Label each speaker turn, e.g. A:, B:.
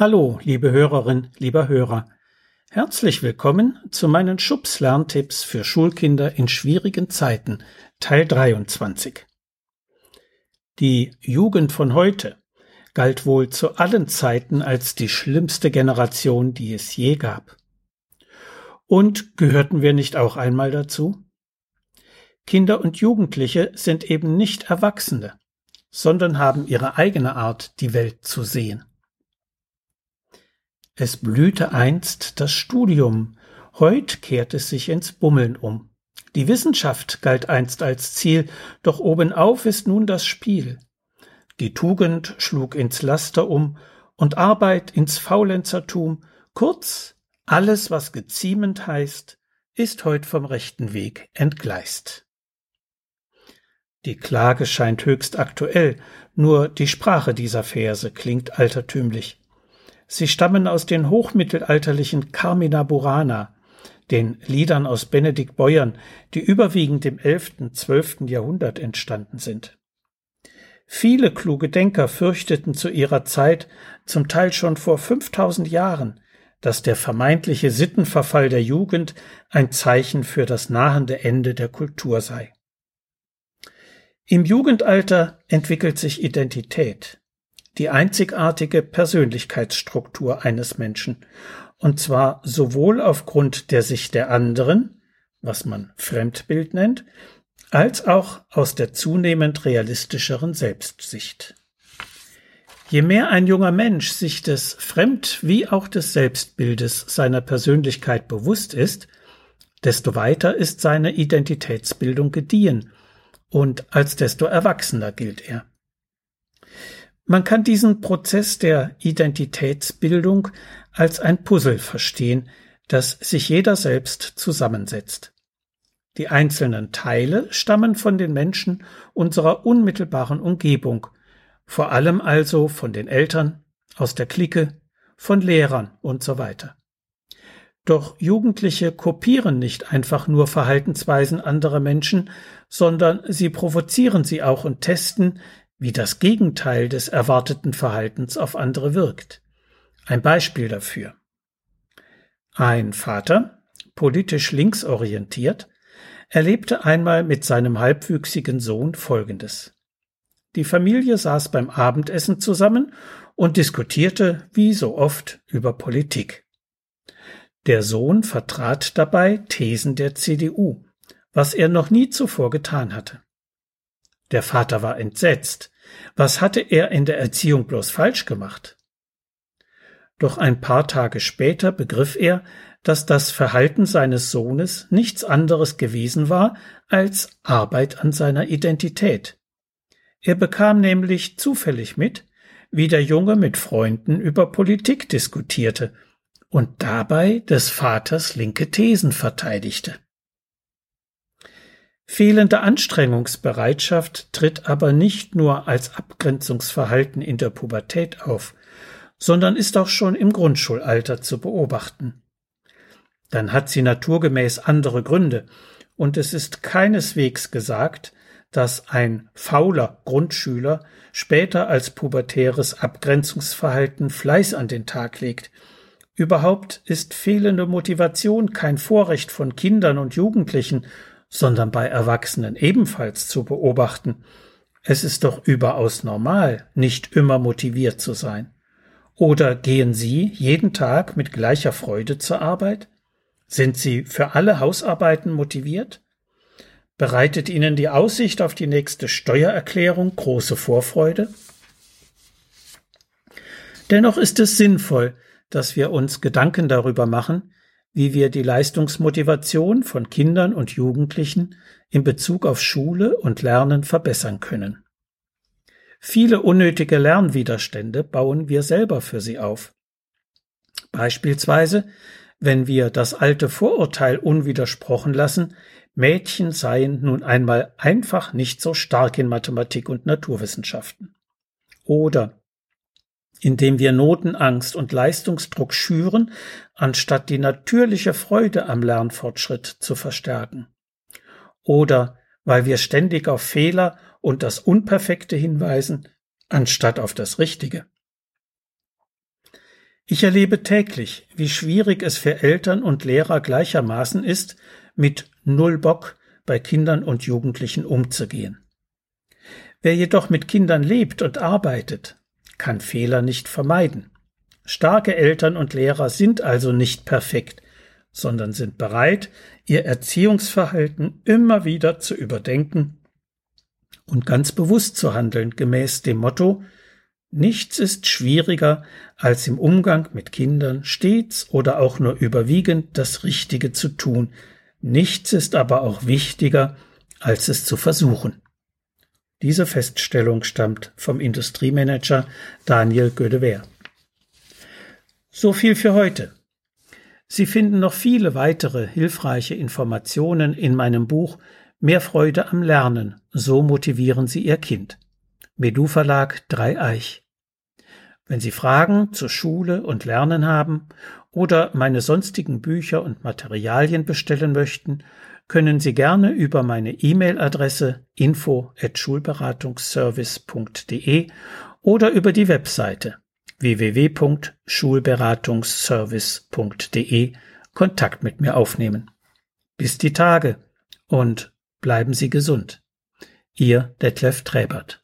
A: Hallo, liebe Hörerin, lieber Hörer. Herzlich willkommen zu meinen Schubs Lerntipps für Schulkinder in schwierigen Zeiten, Teil 23. Die Jugend von heute galt wohl zu allen Zeiten als die schlimmste Generation, die es je gab. Und gehörten wir nicht auch einmal dazu? Kinder und Jugendliche sind eben nicht Erwachsene, sondern haben ihre eigene Art, die Welt zu sehen. Es blühte einst das Studium, heut kehrt es sich ins Bummeln um. Die Wissenschaft galt einst als Ziel, doch obenauf ist nun das Spiel. Die Tugend schlug ins Laster um und Arbeit ins Faulenzertum, kurz, alles, was geziemend heißt, ist heut vom rechten Weg entgleist. Die Klage scheint höchst aktuell, nur die Sprache dieser Verse klingt altertümlich. Sie stammen aus den hochmittelalterlichen Carmina Burana, den Liedern aus Benedikt Beuern, die überwiegend im 11., 12. Jahrhundert entstanden sind. Viele kluge Denker fürchteten zu ihrer Zeit, zum Teil schon vor 5000 Jahren, dass der vermeintliche Sittenverfall der Jugend ein Zeichen für das nahende Ende der Kultur sei. Im Jugendalter entwickelt sich Identität die einzigartige Persönlichkeitsstruktur eines Menschen, und zwar sowohl aufgrund der Sicht der anderen, was man Fremdbild nennt, als auch aus der zunehmend realistischeren Selbstsicht. Je mehr ein junger Mensch sich des Fremd- wie auch des Selbstbildes seiner Persönlichkeit bewusst ist, desto weiter ist seine Identitätsbildung gediehen und als desto erwachsener gilt er. Man kann diesen Prozess der Identitätsbildung als ein Puzzle verstehen, das sich jeder selbst zusammensetzt. Die einzelnen Teile stammen von den Menschen unserer unmittelbaren Umgebung, vor allem also von den Eltern, aus der Clique, von Lehrern und so weiter. Doch Jugendliche kopieren nicht einfach nur Verhaltensweisen anderer Menschen, sondern sie provozieren sie auch und testen, wie das Gegenteil des erwarteten Verhaltens auf andere wirkt. Ein Beispiel dafür. Ein Vater, politisch linksorientiert, erlebte einmal mit seinem halbwüchsigen Sohn Folgendes. Die Familie saß beim Abendessen zusammen und diskutierte, wie so oft, über Politik. Der Sohn vertrat dabei Thesen der CDU, was er noch nie zuvor getan hatte. Der Vater war entsetzt. Was hatte er in der Erziehung bloß falsch gemacht? Doch ein paar Tage später begriff er, dass das Verhalten seines Sohnes nichts anderes gewesen war als Arbeit an seiner Identität. Er bekam nämlich zufällig mit, wie der Junge mit Freunden über Politik diskutierte und dabei des Vaters linke Thesen verteidigte. Fehlende Anstrengungsbereitschaft tritt aber nicht nur als Abgrenzungsverhalten in der Pubertät auf, sondern ist auch schon im Grundschulalter zu beobachten. Dann hat sie naturgemäß andere Gründe, und es ist keineswegs gesagt, dass ein fauler Grundschüler später als pubertäres Abgrenzungsverhalten Fleiß an den Tag legt. Überhaupt ist fehlende Motivation kein Vorrecht von Kindern und Jugendlichen, sondern bei Erwachsenen ebenfalls zu beobachten. Es ist doch überaus normal, nicht immer motiviert zu sein. Oder gehen Sie jeden Tag mit gleicher Freude zur Arbeit? Sind Sie für alle Hausarbeiten motiviert? Bereitet Ihnen die Aussicht auf die nächste Steuererklärung große Vorfreude? Dennoch ist es sinnvoll, dass wir uns Gedanken darüber machen, wie wir die Leistungsmotivation von Kindern und Jugendlichen in Bezug auf Schule und Lernen verbessern können. Viele unnötige Lernwiderstände bauen wir selber für sie auf. Beispielsweise, wenn wir das alte Vorurteil unwidersprochen lassen, Mädchen seien nun einmal einfach nicht so stark in Mathematik und Naturwissenschaften. Oder indem wir Notenangst und Leistungsdruck schüren, anstatt die natürliche Freude am Lernfortschritt zu verstärken. Oder weil wir ständig auf Fehler und das Unperfekte hinweisen, anstatt auf das Richtige. Ich erlebe täglich, wie schwierig es für Eltern und Lehrer gleichermaßen ist, mit Null Bock bei Kindern und Jugendlichen umzugehen. Wer jedoch mit Kindern lebt und arbeitet, kann Fehler nicht vermeiden. Starke Eltern und Lehrer sind also nicht perfekt, sondern sind bereit, ihr Erziehungsverhalten immer wieder zu überdenken und ganz bewusst zu handeln gemäß dem Motto Nichts ist schwieriger, als im Umgang mit Kindern stets oder auch nur überwiegend das Richtige zu tun. Nichts ist aber auch wichtiger, als es zu versuchen. Diese Feststellung stammt vom Industriemanager Daniel Gödewehr. So viel für heute. Sie finden noch viele weitere hilfreiche Informationen in meinem Buch Mehr Freude am Lernen, so motivieren Sie Ihr Kind. Medu Verlag Dreieich. Wenn Sie Fragen zur Schule und Lernen haben oder meine sonstigen Bücher und Materialien bestellen möchten, können Sie gerne über meine E-Mail-Adresse info@schulberatungsservice.de oder über die Webseite www.schulberatungsservice.de Kontakt mit mir aufnehmen. Bis die Tage und bleiben Sie gesund. Ihr Detlef Träbert.